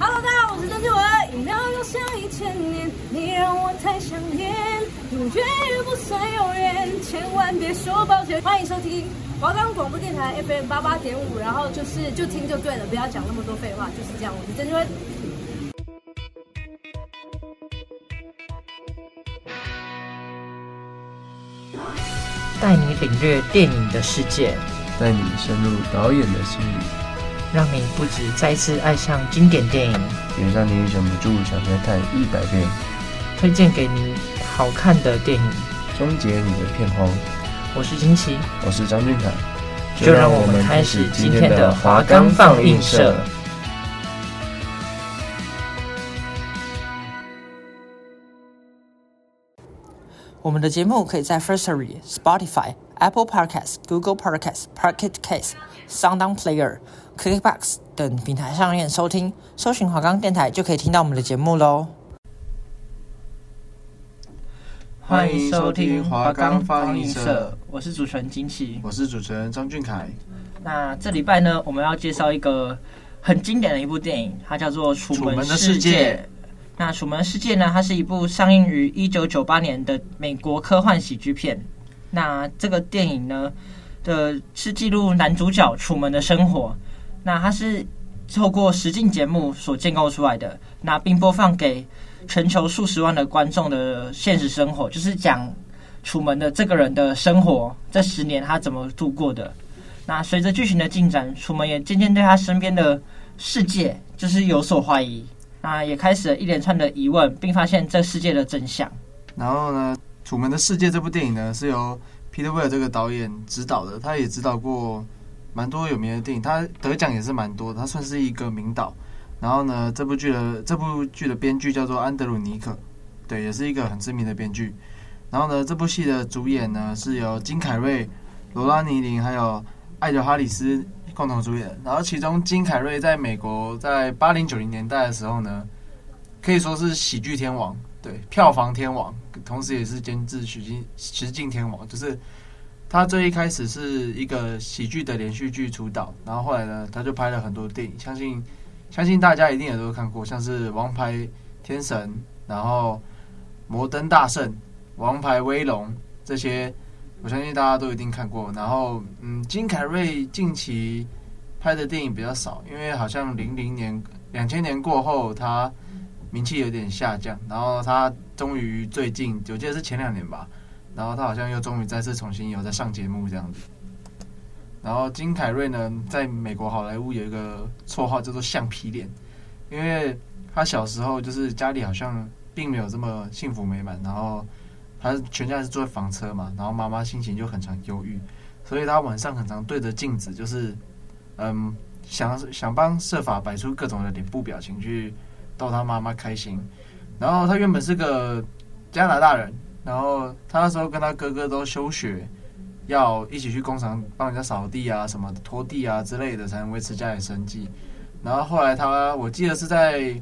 Hello，大家好，我是曾志文。一秒钟像一千年，你让我太想念，永远也不算永远，千万别说抱歉。欢迎收听华冈广播电台 FM 八八点五，然后就是就听就对了，不要讲那么多废话，就是这样。我是曾志文。带你领略电影的世界，带你深入导演的心里。让你不止再次爱上经典电影，也让你忍不住想再看一百遍。推荐给你好看的电影，终结你的片荒。我是金奇，我是张俊凯，就让我们开始今天的华冈放映社。我们的节目可以在 Firstory、Spotify、Apple Podcasts、Google Podcasts、Pocket Casts、SoundOn Player。KKBOX 等平台上面收听，搜寻华冈电台就可以听到我们的节目喽。欢迎收听华冈放映社，我是主持人金奇，我是主持人张俊凯。那这礼拜呢，我们要介绍一个很经典的一部电影，它叫做《楚门的世界》。那《楚门的世界》呢，它是一部上映于一九九八年的美国科幻喜剧片。那这个电影呢的是记录男主角楚门的生活。那它是透过实境节目所建构出来的，那并播放给全球数十万的观众的现实生活，就是讲楚门的这个人的生活，这十年他怎么度过的。那随着剧情的进展，楚门也渐渐对他身边的世界就是有所怀疑，那也开始了一连串的疑问，并发现这世界的真相。然后呢，《楚门的世界》这部电影呢，是由 Peter Weir 这个导演指导的，他也指导过。蛮多有名的电影，他得奖也是蛮多的，他算是一个名导。然后呢，这部剧的这部剧的编剧叫做安德鲁尼克，对，也是一个很知名的编剧。然后呢，这部戏的主演呢是由金凯瑞、罗拉尼林还有艾德哈里斯共同主演。然后其中金凯瑞在美国在八零九零年代的时候呢，可以说是喜剧天王，对，票房天王，同时也是监制取经实境天王，就是。他最一开始是一个喜剧的连续剧出道，然后后来呢，他就拍了很多电影，相信相信大家一定也都看过，像是《王牌天神》，然后《摩登大圣》、《王牌威龙》这些，我相信大家都一定看过。然后，嗯，金凯瑞近期拍的电影比较少，因为好像零零年、两千年过后，他名气有点下降。然后他终于最近，我记得是前两年吧。然后他好像又终于再次重新有在上节目这样子。然后金凯瑞呢，在美国好莱坞有一个绰号叫做“橡皮脸”，因为他小时候就是家里好像并没有这么幸福美满，然后他全家是坐房车嘛，然后妈妈心情就很常忧郁，所以他晚上很常对着镜子，就是嗯，想想帮设法摆出各种的脸部表情去逗他妈妈开心。然后他原本是个加拿大人。然后他那时候跟他哥哥都休学，要一起去工厂帮人家扫地啊、什么拖地啊之类的，才能维持家里生计。然后后来他，我记得是在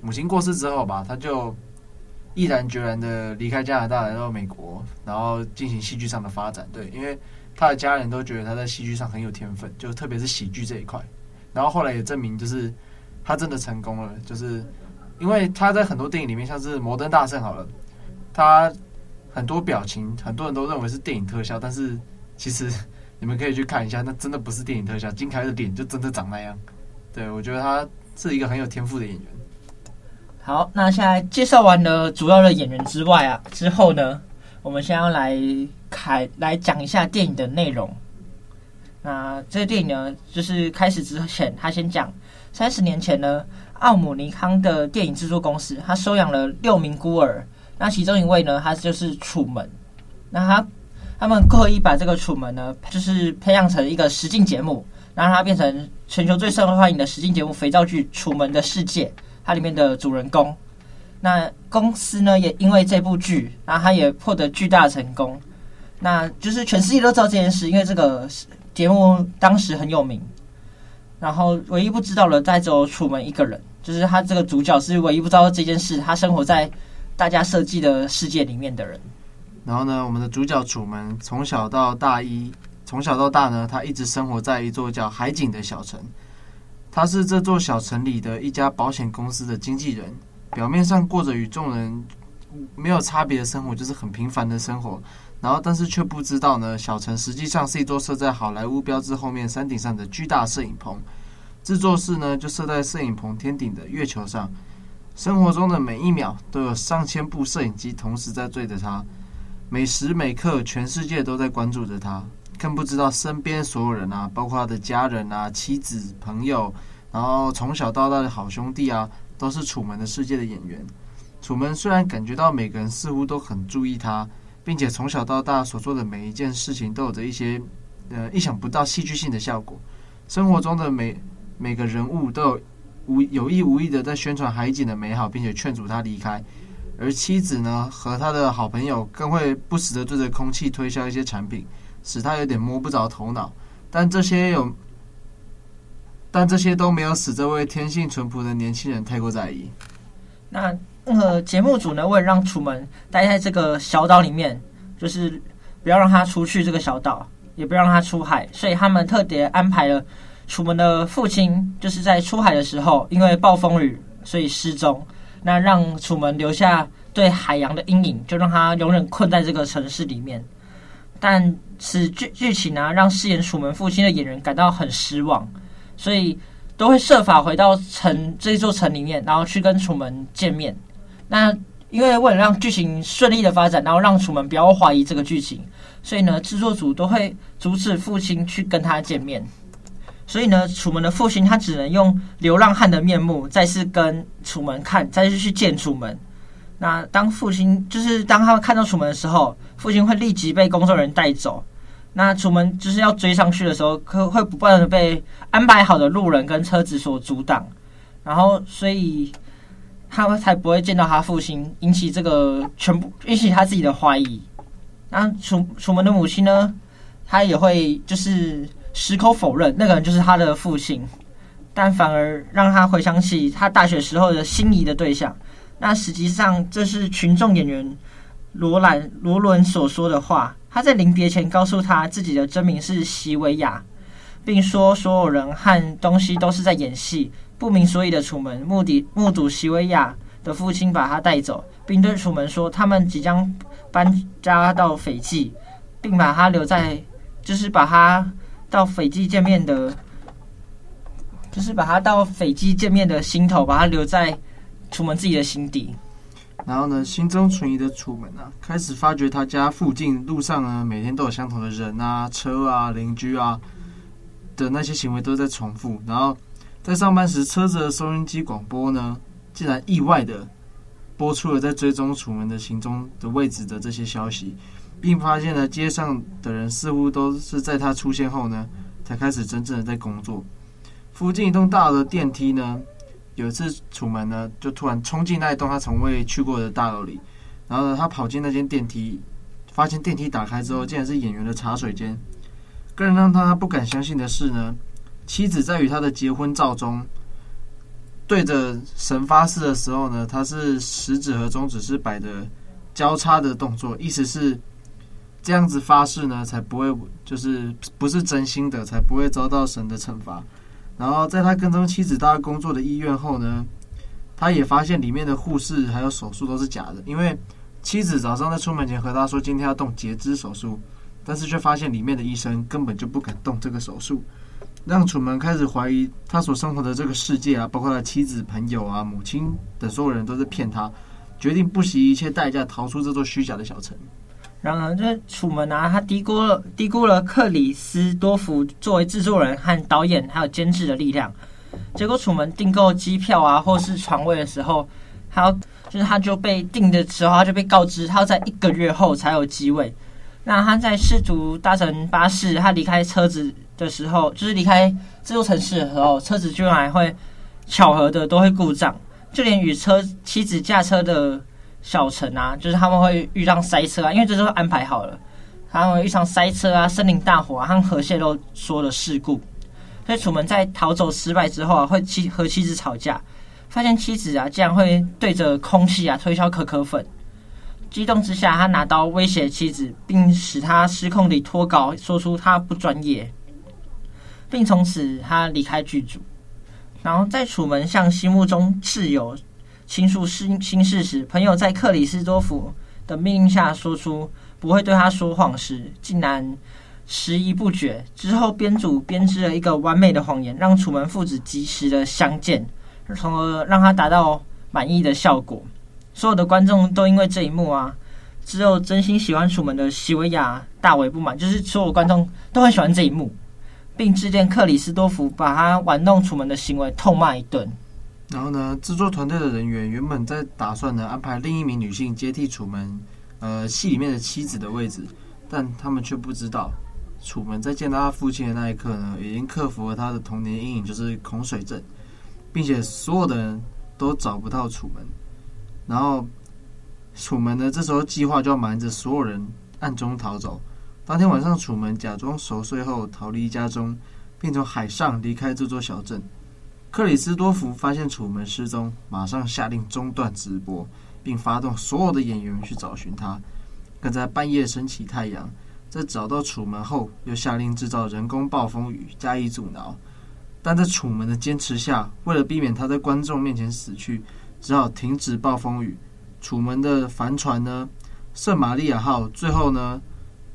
母亲过世之后吧，他就毅然决然的离开加拿大，来到美国，然后进行戏剧上的发展。对，因为他的家人都觉得他在戏剧上很有天分，就特别是喜剧这一块。然后后来也证明，就是他真的成功了，就是因为他在很多电影里面，像是《摩登大圣》好了，他。很多表情，很多人都认为是电影特效，但是其实 你们可以去看一下，那真的不是电影特效。金凯的脸就真的长那样。对，我觉得他是一个很有天赋的演员。好，那现在介绍完了主要的演员之外啊，之后呢，我们先要来开来讲一下电影的内容。那这个电影呢，就是开始之前，他先讲三十年前呢，奥姆尼康的电影制作公司，他收养了六名孤儿。那其中一位呢，他就是楚门。那他他们刻意把这个楚门呢，就是培养成一个实境节目，让他变成全球最受欢迎的实境节目肥皂剧《楚门的世界》，它里面的主人公。那公司呢，也因为这部剧，然后他也获得巨大的成功。那就是全世界都知道这件事，因为这个节目当时很有名。然后唯一不知道的，再只有楚门一个人，就是他这个主角是唯一不知道这件事，他生活在。大家设计的世界里面的人，然后呢，我们的主角楚门从小到大一，从小到大呢，他一直生活在一座叫海景的小城。他是这座小城里的一家保险公司的经纪人，表面上过着与众人没有差别的生活，就是很平凡的生活。然后，但是却不知道呢，小城实际上是一座设在好莱坞标志后面山顶上的巨大摄影棚。制作室呢，就设在摄影棚天顶的月球上。生活中的每一秒都有上千部摄影机同时在追着他，每时每刻全世界都在关注着他，更不知道身边所有人啊，包括他的家人啊、妻子、朋友，然后从小到大的好兄弟啊，都是楚门的世界的演员。楚门虽然感觉到每个人似乎都很注意他，并且从小到大所做的每一件事情都有着一些呃意想不到戏剧性的效果，生活中的每每个人物都有。无有意无意的在宣传海景的美好，并且劝阻他离开。而妻子呢，和他的好朋友更会不时的对着空气推销一些产品，使他有点摸不着头脑。但这些有，但这些都没有使这位天性淳朴的年轻人太过在意。那那个节目组呢，为了让楚门待在这个小岛里面，就是不要让他出去这个小岛，也不要让他出海，所以他们特别安排了。楚门的父亲就是在出海的时候，因为暴风雨，所以失踪。那让楚门留下对海洋的阴影，就让他永远困在这个城市里面。但此剧剧情呢，让饰演楚门父亲的演员感到很失望，所以都会设法回到城这座城里面，然后去跟楚门见面。那因为为了让剧情顺利的发展，然后让楚门不要怀疑这个剧情，所以呢，制作组都会阻止父亲去跟他见面。所以呢，楚门的父亲他只能用流浪汉的面目再次跟楚门看，再次去见楚门。那当父亲就是当他们看到楚门的时候，父亲会立即被工作人员带走。那楚门就是要追上去的时候，可会不断的被安排好的路人跟车子所阻挡。然后，所以他们才不会见到他父亲，引起这个全部引起他自己的怀疑。那楚楚门的母亲呢，他也会就是。矢口否认那个人就是他的父亲，但反而让他回想起他大学时候的心仪的对象。那实际上这是群众演员罗兰罗伦所说的话。他在临别前告诉他自己的真名是席维亚，并说所有人和东西都是在演戏。不明所以的楚门目的目睹席维亚的父亲把他带走，并对楚门说他们即将搬家到斐济，并把他留在，就是把他。到斐济见面的，就是把他到斐济见面的心头，把他留在楚门自己的心底。然后呢，心中存疑的楚门啊，开始发觉他家附近路上呢，每天都有相同的人啊、车啊、邻居啊的那些行为都在重复。然后在上班时，车子的收音机广播呢，竟然意外的播出了在追踪楚门的行踪的位置的这些消息。并发现呢，街上的人似乎都是在他出现后呢，才开始真正的在工作。附近一栋大楼的电梯呢，有一次楚门呢就突然冲进那一栋他从未去过的大楼里，然后呢，他跑进那间电梯，发现电梯打开之后，竟然是演员的茶水间。更让他不敢相信的是呢，妻子在与他的结婚照中对着神发誓的时候呢，他是食指和中指是摆的交叉的动作，意思是。这样子发誓呢，才不会就是不是真心的，才不会遭到神的惩罚。然后在他跟踪妻子到工作的医院后呢，他也发现里面的护士还有手术都是假的，因为妻子早上在出门前和他说今天要动截肢手术，但是却发现里面的医生根本就不肯动这个手术，让楚门开始怀疑他所生活的这个世界啊，包括他妻子、朋友啊、母亲等所有人都在骗他，决定不惜一切代价逃出这座虚假的小城。然而，这楚门啊，他低估了低估了克里斯多夫作为制作人和导演还有监制的力量。结果，楚门订购机票啊，或是床位的时候，他就是他就被订的时候，他就被告知他要在一个月后才有机位。那他在试图搭乘巴士，他离开车子的时候，就是离开这座城市的时候，车子居然还会巧合的都会故障，就连与车妻子驾车的。小陈啊，就是他们会遇上塞车啊，因为这都安排好了。他们遇上塞车啊、森林大火啊和核泄漏说的事故。所以楚门在逃走失败之后啊，会妻和妻子吵架，发现妻子啊竟然会对着空气啊推销可可粉。激动之下，他拿刀威胁妻子，并使他失控地脱稿，说出他不专业，并从此他离开剧组。然后在楚门向心目中挚友倾诉心心事时，朋友在克里斯多夫的命令下说出不会对他说谎时，竟然迟疑不决。之后编组编织了一个完美的谎言，让楚门父子及时的相见，从而让他达到满意的效果。所有的观众都因为这一幕啊。只有真心喜欢楚门的席维亚大为不满，就是所有观众都很喜欢这一幕，并致电克里斯多福，把他玩弄楚门的行为痛骂一顿。然后呢，制作团队的人员原本在打算呢安排另一名女性接替楚门，呃，戏里面的妻子的位置，但他们却不知道，楚门在见到他父亲的那一刻呢，已经克服了他的童年阴影，就是恐水症，并且所有的人都找不到楚门，然后。楚门呢，这时候计划就要瞒着所有人暗中逃走。当天晚上，楚门假装熟睡后逃离家中，并从海上离开这座小镇。克里斯多福发现楚门失踪，马上下令中断直播，并发动所有的演员去找寻他。更在半夜升起太阳，在找到楚门后，又下令制造人工暴风雨加以阻挠。但在楚门的坚持下，为了避免他在观众面前死去，只好停止暴风雨。楚门的帆船呢，圣玛利亚号最后呢，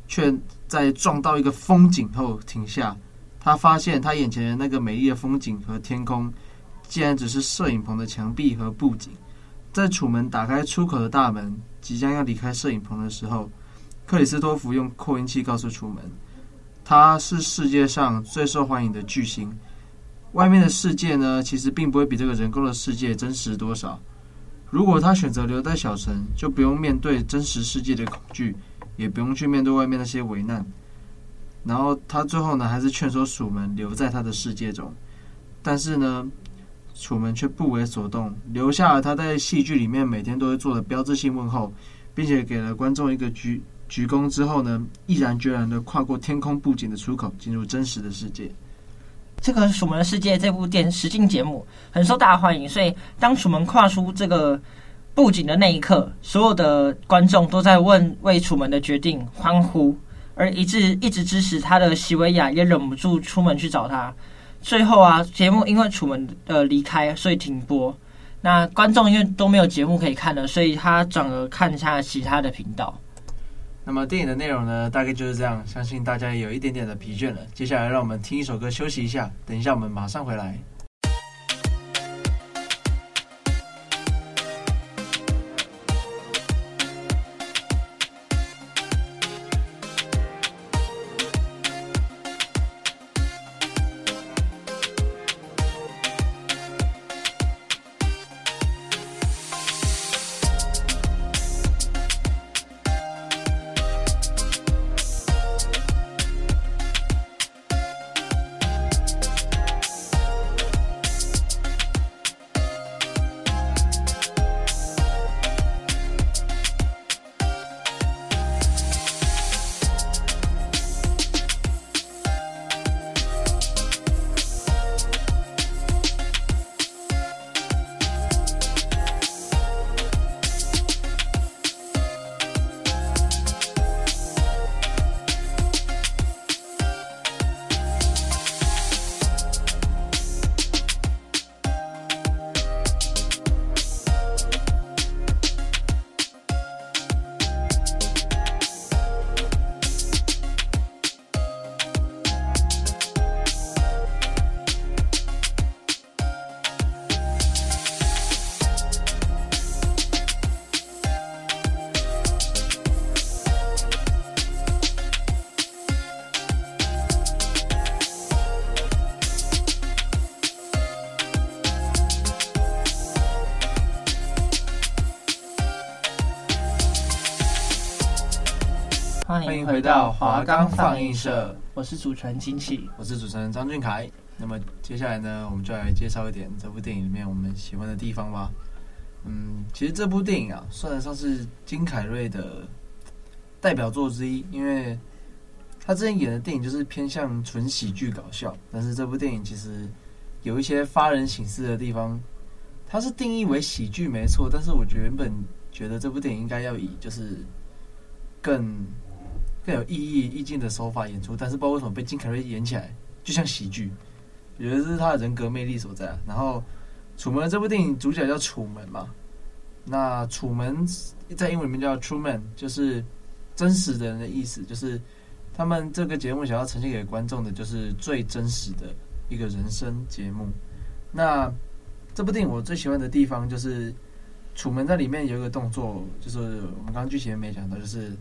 却在撞到一个风景后停下。他发现他眼前的那个美丽的风景和天空，竟然只是摄影棚的墙壁和布景。在楚门打开出口的大门，即将要离开摄影棚的时候，克里斯托弗用扩音器告诉楚门，他是世界上最受欢迎的巨星。外面的世界呢，其实并不会比这个人工的世界真实多少。如果他选择留在小城，就不用面对真实世界的恐惧，也不用去面对外面那些危难。然后他最后呢，还是劝说楚门留在他的世界中。但是呢，楚门却不为所动，留下了他在戏剧里面每天都会做的标志性问候，并且给了观众一个鞠鞠躬之后呢，毅然决然的跨过天空布景的出口，进入真实的世界。这个《楚门的世界》这部电实境节目很受大家欢迎，所以当楚门跨出这个布景的那一刻，所有的观众都在问为楚门的决定欢呼，而一直一直支持他的席维亚也忍不住出门去找他。最后啊，节目因为楚门的离开，所以停播。那观众因为都没有节目可以看了，所以他转而看一下其他的频道。那么电影的内容呢，大概就是这样。相信大家也有一点点的疲倦了。接下来，让我们听一首歌休息一下。等一下，我们马上回来。迎回到华冈放映社，我是主持人金奇，我是主持人张俊凯。那么接下来呢，我们就来介绍一点这部电影里面我们喜欢的地方吧。嗯，其实这部电影啊，算得上是金凯瑞的代表作之一，因为他之前演的电影就是偏向纯喜剧搞笑，但是这部电影其实有一些发人省思的地方。它是定义为喜剧没错，但是我原本觉得这部电影应该要以就是更。更有意义、意境的手法演出，但是不知道为什么被金凯瑞演起来就像喜剧，我觉得这是他的人格魅力所在。然后，楚门这部电影主角叫楚门嘛，那楚门在英文里面叫 Truman，就是真实的人的意思，就是他们这个节目想要呈现给观众的，就是最真实的一个人生节目。那这部电影我最喜欢的地方就是，楚门在里面有一个动作，就是我们刚刚剧情没讲到，就是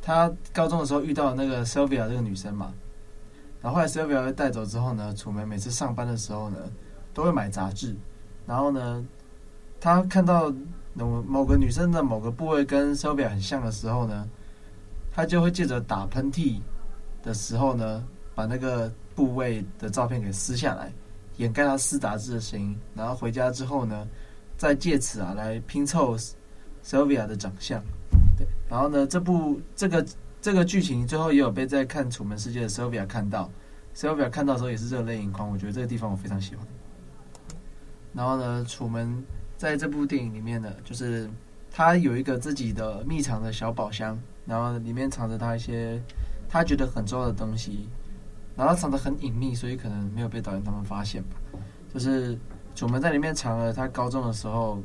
他高中的时候遇到那个 Sylvia 这个女生嘛。然后后来 Sylvia 被带走之后呢，楚门每次上班的时候呢，都会买杂志。然后呢，他看到某某个女生的某个部位跟 Sylvia 很像的时候呢，他就会借着打喷嚏的时候呢，把那个部位的照片给撕下来，掩盖他撕杂志的声音。然后回家之后呢，再借此啊来拼凑 Sylvia 的长相。然后呢，这部这个。这个剧情最后也有被在看《楚门世界》的 Sylvia 看到，Sylvia 看到的时候也是热泪盈眶。我觉得这个地方我非常喜欢。然后呢，楚门在这部电影里面呢，就是他有一个自己的秘藏的小宝箱，然后里面藏着他一些他觉得很重要的东西，然后藏得很隐秘，所以可能没有被导演他们发现吧。就是楚门在里面藏了他高中的时候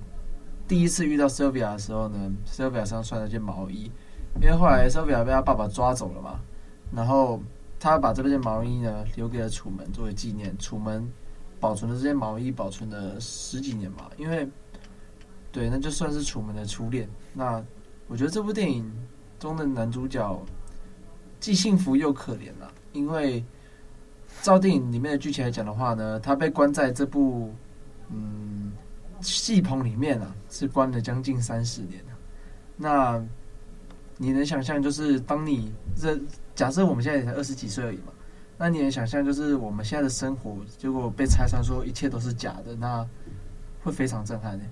第一次遇到 Sylvia 的时候呢，Sylvia 身上穿了件毛衣。因为后来 Sylvia 被他爸爸抓走了嘛，然后他把这件毛衣呢留给了楚门作为纪念。楚门保存了这件毛衣，保存了十几年嘛。因为对，那就算是楚门的初恋。那我觉得这部电影中的男主角既幸福又可怜了，因为照电影里面的剧情来讲的话呢，他被关在这部嗯戏棚里面啊，是关了将近三十年。那你能想象，就是当你这假设我们现在才二十几岁而已嘛，那你能想象，就是我们现在的生活，结果被拆穿说一切都是假的，那会非常震撼的。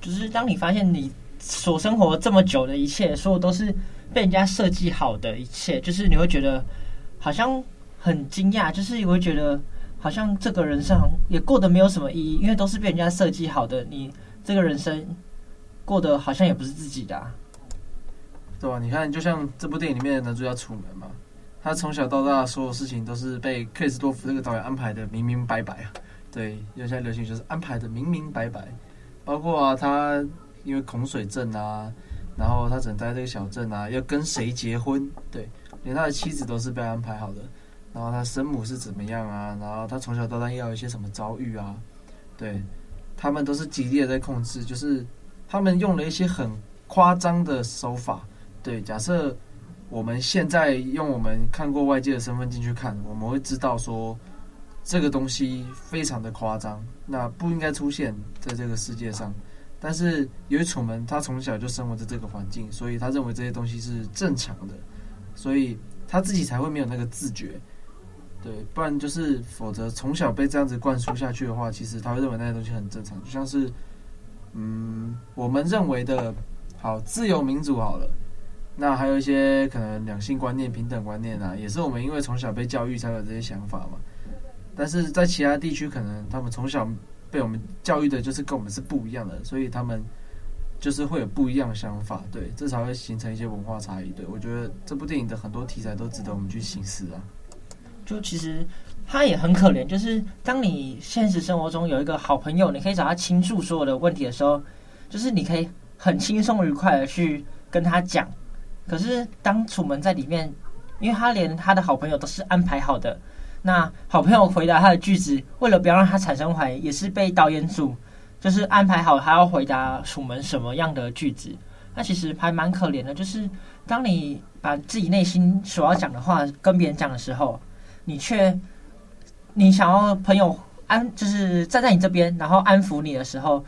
就是当你发现你所生活这么久的一切，所有都是被人家设计好的一切，就是你会觉得好像很惊讶，就是你会觉得好像这个人生也过得没有什么意义，因为都是被人家设计好的，你这个人生过得好像也不是自己的。对吧？你看，就像这部电影里面的男主角楚门嘛，他从小到大所有事情都是被克里斯多夫这个导演安排的明明白白啊。对，因为现在流行就是安排的明明白白，包括啊，他因为恐水症啊，然后他只能在这个小镇啊，要跟谁结婚？对，连他的妻子都是被安排好的。然后他生母是怎么样啊？然后他从小到大要有一些什么遭遇啊？对，他们都是极力的在控制，就是他们用了一些很夸张的手法。对，假设我们现在用我们看过外界的身份进去看，我们会知道说这个东西非常的夸张，那不应该出现在这个世界上。但是由于楚门他从小就生活在这个环境，所以他认为这些东西是正常的，所以他自己才会没有那个自觉。对，不然就是否则从小被这样子灌输下去的话，其实他会认为那些东西很正常，就像是嗯，我们认为的好自由民主好了。那还有一些可能两性观念、平等观念啊，也是我们因为从小被教育才有这些想法嘛。但是在其他地区，可能他们从小被我们教育的就是跟我们是不一样的，所以他们就是会有不一样的想法，对，这才会形成一些文化差异。对，我觉得这部电影的很多题材都值得我们去醒思啊。就其实他也很可怜，就是当你现实生活中有一个好朋友，你可以找他倾诉所有的问题的时候，就是你可以很轻松愉快的去跟他讲。可是，当楚门在里面，因为他连他的好朋友都是安排好的，那好朋友回答他的句子，为了不要让他产生怀疑，也是被导演组就是安排好，他要回答楚门什么样的句子。那其实还蛮可怜的，就是当你把自己内心所要讲的话跟别人讲的时候，你却你想要朋友安，就是站在你这边，然后安抚你的时候，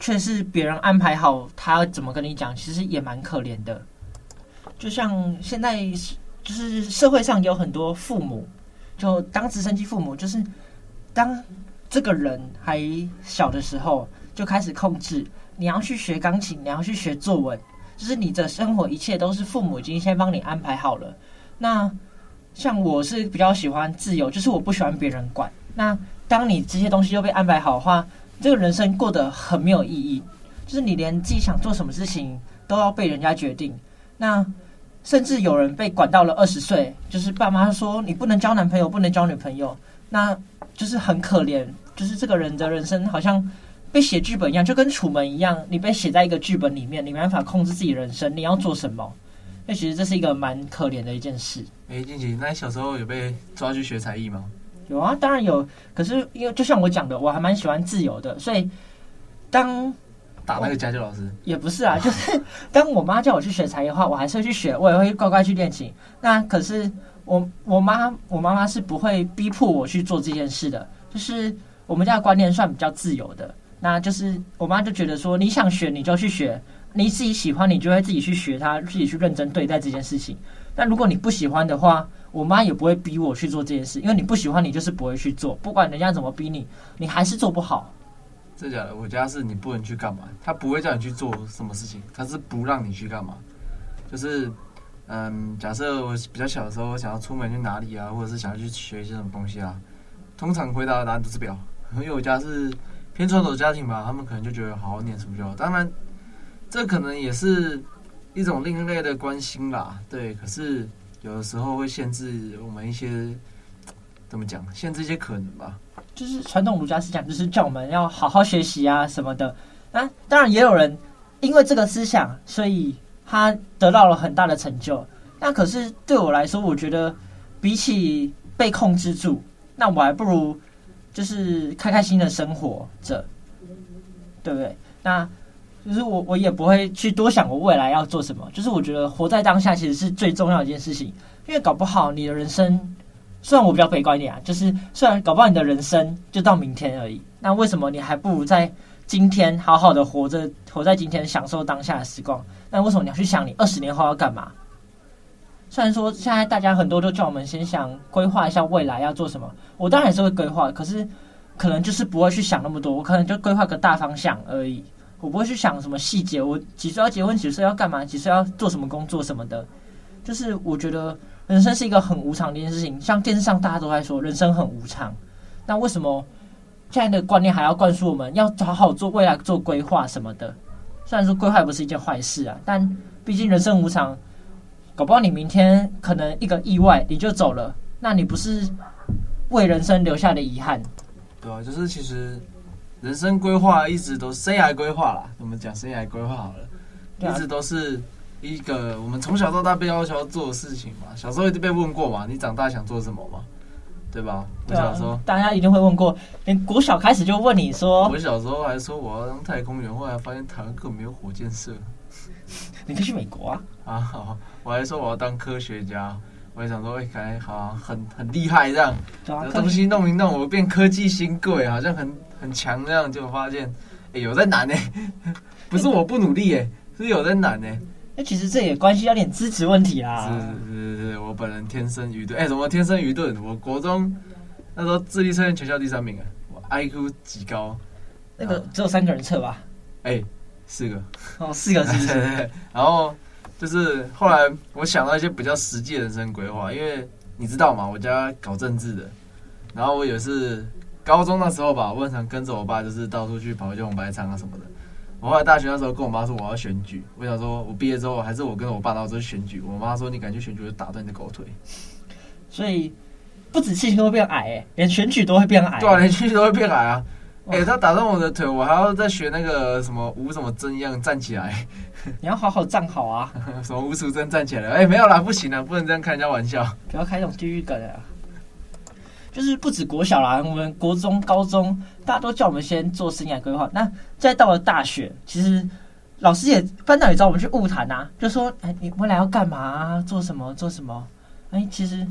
却是别人安排好他怎么跟你讲，其实也蛮可怜的。就像现在，就是社会上有很多父母，就当直升机父母，就是当这个人还小的时候就开始控制，你要去学钢琴，你要去学作文，就是你的生活一切都是父母已经先帮你安排好了。那像我是比较喜欢自由，就是我不喜欢别人管。那当你这些东西都被安排好的话，这个人生过得很没有意义，就是你连自己想做什么事情都要被人家决定。那甚至有人被管到了二十岁，就是爸妈说你不能交男朋友，不能交女朋友。那就是很可怜，就是这个人的人生好像被写剧本一样，就跟楚门一样，你被写在一个剧本里面，你没办法控制自己人生，你要做什么？那其实这是一个蛮可怜的一件事。哎，静静，那你小时候有被抓去学才艺吗？有啊，当然有。可是因为就像我讲的，我还蛮喜欢自由的，所以当打那个家教老师也不是啊，就是当我妈叫我去学才艺的话，我还是会去学，我也会乖乖去练琴。那可是我我妈我妈妈是不会逼迫我去做这件事的，就是我们家的观念算比较自由的。那就是我妈就觉得说，你想学你就去学，你自己喜欢你就会自己去学它，自己去认真对待这件事情。但如果你不喜欢的话，我妈也不会逼我去做这件事，因为你不喜欢，你就是不会去做。不管人家怎么逼你，你还是做不好。真假的？我家是你不能去干嘛，他不会叫你去做什么事情，他是不让你去干嘛。就是，嗯，假设我比较小的时候，我想要出门去哪里啊，或者是想要去学一些什么东西啊，通常回答的答案都是表。因为我家是偏传统家庭吧，他们可能就觉得好好念书就好。当然，这可能也是一种另类的关心啦。对，可是。有的时候会限制我们一些，怎么讲？限制一些可能吧。就是传统儒家思想，就是叫我们要好好学习啊什么的。那当然也有人因为这个思想，所以他得到了很大的成就。那可是对我来说，我觉得比起被控制住，那我还不如就是开开心的生活着，对不对？那。就是我，我也不会去多想我未来要做什么。就是我觉得活在当下其实是最重要的一件事情，因为搞不好你的人生，虽然我比较悲观一点啊，就是虽然搞不好你的人生就到明天而已，那为什么你还不如在今天好好的活着，活在今天，享受当下的时光？那为什么你要去想你二十年后要干嘛？虽然说现在大家很多都叫我们先想规划一下未来要做什么，我当然也是会规划，可是可能就是不会去想那么多，我可能就规划个大方向而已。我不会去想什么细节，我几岁要结婚，几岁要干嘛，几岁要做什么工作什么的。就是我觉得人生是一个很无常的一件事情，像电视上大家都在说人生很无常，那为什么现在的观念还要灌输我们要好好做未来做规划什么的？虽然说规划不是一件坏事啊，但毕竟人生无常，搞不好你明天可能一个意外你就走了，那你不是为人生留下的遗憾？对啊，就是其实。人生规划一直都生涯规划啦，我们讲生涯规划好了，一直都是一个我们从小到大被要求要做的事情嘛。小时候一定被问过嘛，你长大想做什么嘛？对吧？我小时候大家一定会问过，连国小开始就问你说，我小时候还说我要当太空员，后来发现台湾根本没有火箭社，你可以去美国啊！啊好，我还说我要当科学家，我还想说，哎，感觉好像很很厉害这样，东西弄一弄，我变科技新贵，好像很。很强，这样就发现，哎、欸，有在难呢，不是我不努力，哎，是有在难呢。那其实这也关系到点资质问题啦。是是是是，我本人天生愚钝，哎、欸，怎么天生愚钝？我国中那时候智力测验全校第三名啊，我 IQ 极高。那个只有三个人测吧？哎、欸，四个。哦，四个是不是？然后就是后来我想到一些比较实际的人生规划，因为你知道嘛，我家搞政治的，然后我也是。高中那时候吧，我很常跟着我爸，就是到处去跑一些红白场啊什么的。我后来大学那时候跟我妈说我要选举，我想说我毕业之后还是我跟着我爸到处选举。我妈说，你敢去选举，我就打断你的狗腿。所以不止气都会变矮，哎，连选举都会变矮。对啊，连选举都会变矮啊！哎、欸，他打断我的腿，我还要再学那个什么无什么真一样站起来。你要好好站好啊！什么无数真站起来？哎、欸，没有啦，不行啦，不能这样开人家玩笑。不要开这种地狱梗啊！就是不止国小啦，我们国中、高中，大家都叫我们先做生涯规划。那再到了大学，其实老师也班长也找我们去物谈呐，就说：“哎，你未来要干嘛啊？做什么？做什么？”哎，其实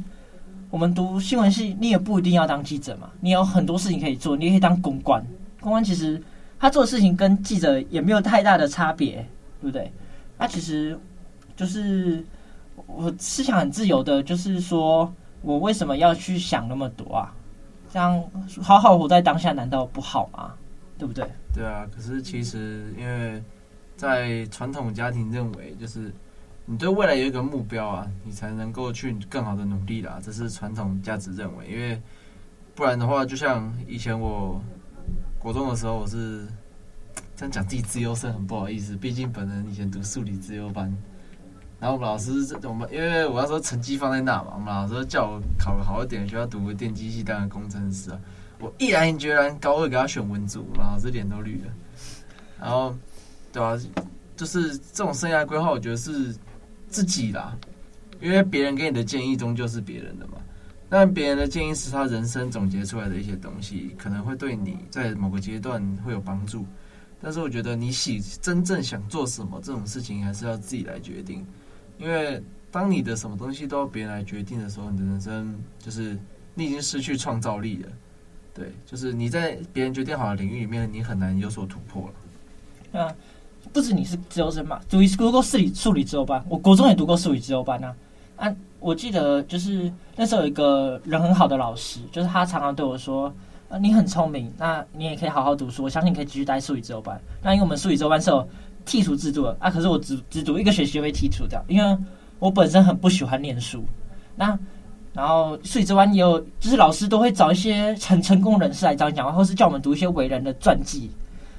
我们读新闻系，你也不一定要当记者嘛，你有很多事情可以做，你也可以当公关。公关其实他做的事情跟记者也没有太大的差别，对不对？那其实就是我思想很自由的，就是说。我为什么要去想那么多啊？这样好好活在当下，难道不好吗？对不对？对啊。可是其实，因为在传统家庭认为，就是你对未来有一个目标啊，你才能够去更好的努力啦。这是传统价值认为。因为不然的话，就像以前我国中的时候，我是这样讲自己资优生很不好意思，毕竟本人以前读数理资优班。然后我们老师，我们因为我要说成绩放在那嘛，我们老师叫我考个好一点的学校，读个电机系当个工程师啊。我毅然决然高二给他选文组，老师脸都绿了。然后，对啊，就是这种生涯规划，我觉得是自己啦，因为别人给你的建议终究是别人的嘛。但别人的建议是他人生总结出来的一些东西，可能会对你在某个阶段会有帮助。但是我觉得你喜真正想做什么这种事情，还是要自己来决定。因为当你的什么东西都要别人来决定的时候，你的人生就是你已经失去创造力了。对，就是你在别人决定好的领域里面，你很难有所突破了。啊，不止你是自由生嘛，读一读过数理数理自由班，我国中也读过数理自由班啊。啊，我记得就是那时候有一个人很好的老师，就是他常常对我说：“啊，你很聪明，那你也可以好好读书，我相信你可以继续待数理自由班。”那因为我们数理自由班是有剔除制度的啊，可是我只只读一个学期就被剔除掉，因为我本身很不喜欢念书。那然后数理资优班也有，就是老师都会找一些很成功人士来找你讲话，或是叫我们读一些伟人的传记。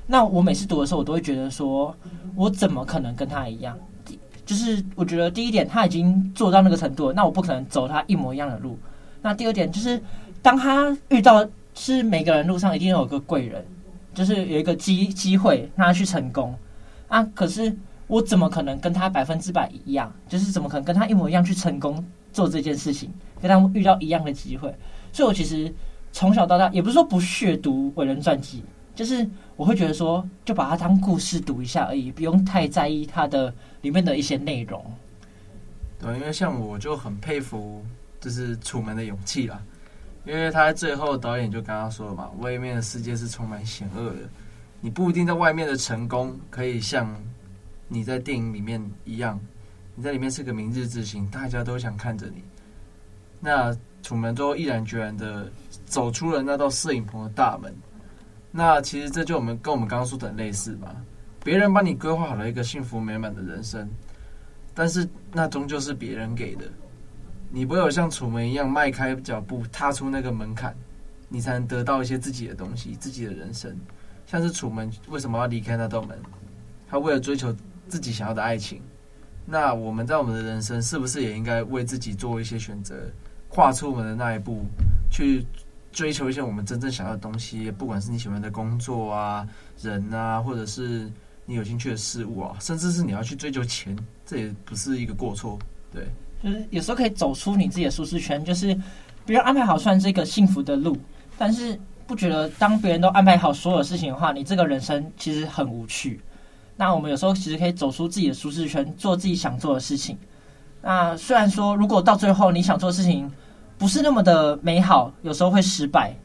那我每次读的时候，我都会觉得说，我怎么可能跟他一样？就是我觉得第一点，他已经做到那个程度了，那我不可能走他一模一样的路。那第二点就是，当他遇到，是每个人路上一定有个贵人，就是有一个机机会让他去成功。啊！可是我怎么可能跟他百分之百一样？就是怎么可能跟他一模一样去成功做这件事情，跟他遇到一样的机会？所以，我其实从小到大，也不是说不屑读伟人传记，就是我会觉得说，就把它当故事读一下而已，不用太在意它的里面的一些内容。对，因为像我就很佩服，就是楚门的勇气啦，因为他在最后导演就刚刚说了嘛，外面的世界是充满险恶的。你不一定在外面的成功可以像你在电影里面一样，你在里面是个明日之星，大家都想看着你。那楚门都毅然决然的走出了那道摄影棚的大门。那其实这就我们跟我们刚刚说的类似吧？别人帮你规划好了一个幸福美满的人生，但是那终究是别人给的。你唯有像楚门一样迈开脚步踏出那个门槛，你才能得到一些自己的东西，自己的人生。像是楚门为什么要离开那道门？他为了追求自己想要的爱情。那我们在我们的人生，是不是也应该为自己做一些选择，跨出我们的那一步，去追求一些我们真正想要的东西？不管是你喜欢的工作啊、人啊，或者是你有兴趣的事物啊，甚至是你要去追求钱，这也不是一个过错。对，就是有时候可以走出你自己的舒适圈，就是别人安排好算是一个幸福的路，但是。不觉得当别人都安排好所有事情的话，你这个人生其实很无趣。那我们有时候其实可以走出自己的舒适圈，做自己想做的事情。那虽然说，如果到最后你想做的事情不是那么的美好，有时候会失败。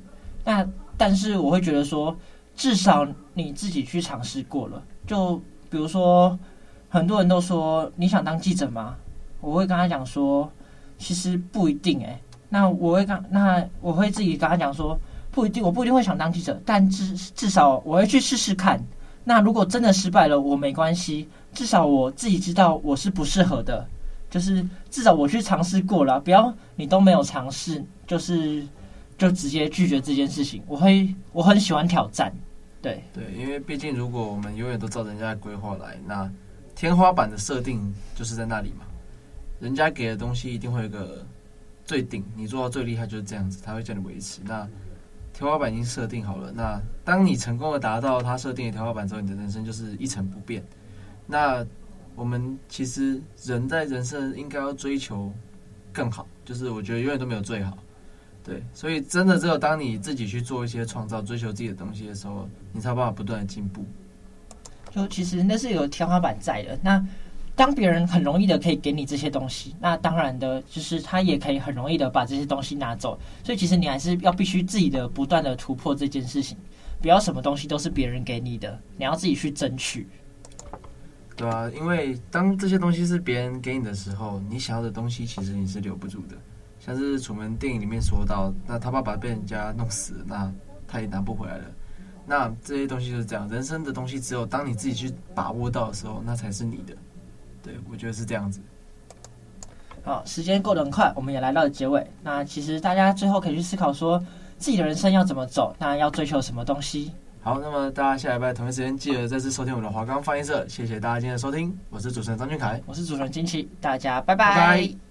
那但是我会觉得说，至少你自己去尝试过了。就比如说，很多人都说你想当记者吗？我会跟他讲说，其实不一定欸。那我会跟那我会自己跟他讲说。不一定，我不一定会想当记者，但至至少我会去试试看。那如果真的失败了，我没关系，至少我自己知道我是不适合的。就是至少我去尝试过了，不要你都没有尝试，就是就直接拒绝这件事情。我会我很喜欢挑战，对对，因为毕竟如果我们永远都照人家的规划来，那天花板的设定就是在那里嘛。人家给的东西一定会有个最顶，你做到最厉害就是这样子，他会叫你维持那。天花板已经设定好了，那当你成功的达到他设定的天花板之后，你的人生就是一成不变。那我们其实人在人生应该要追求更好，就是我觉得永远都没有最好。对，所以真的只有当你自己去做一些创造、追求自己的东西的时候，你才有办法不断的进步。就其实那是有天花板在的。那当别人很容易的可以给你这些东西，那当然的就是他也可以很容易的把这些东西拿走。所以其实你还是要必须自己的不断的突破这件事情，不要什么东西都是别人给你的，你要自己去争取。对啊，因为当这些东西是别人给你的时候，你想要的东西其实你是留不住的。像是楚门电影里面说到，那他爸爸被人家弄死了，那他也拿不回来了。那这些东西就是这样，人生的东西只有当你自己去把握到的时候，那才是你的。对，我觉得是这样子。好，时间过得很快，我们也来到了结尾。那其实大家最后可以去思考说，自己的人生要怎么走？那要追求什么东西？好，那么大家下礼拜同一时间记得再次收听我们的华冈放映社，谢谢大家今天的收听，我是主持人张俊凯，我是主持人金奇，大家拜拜。拜拜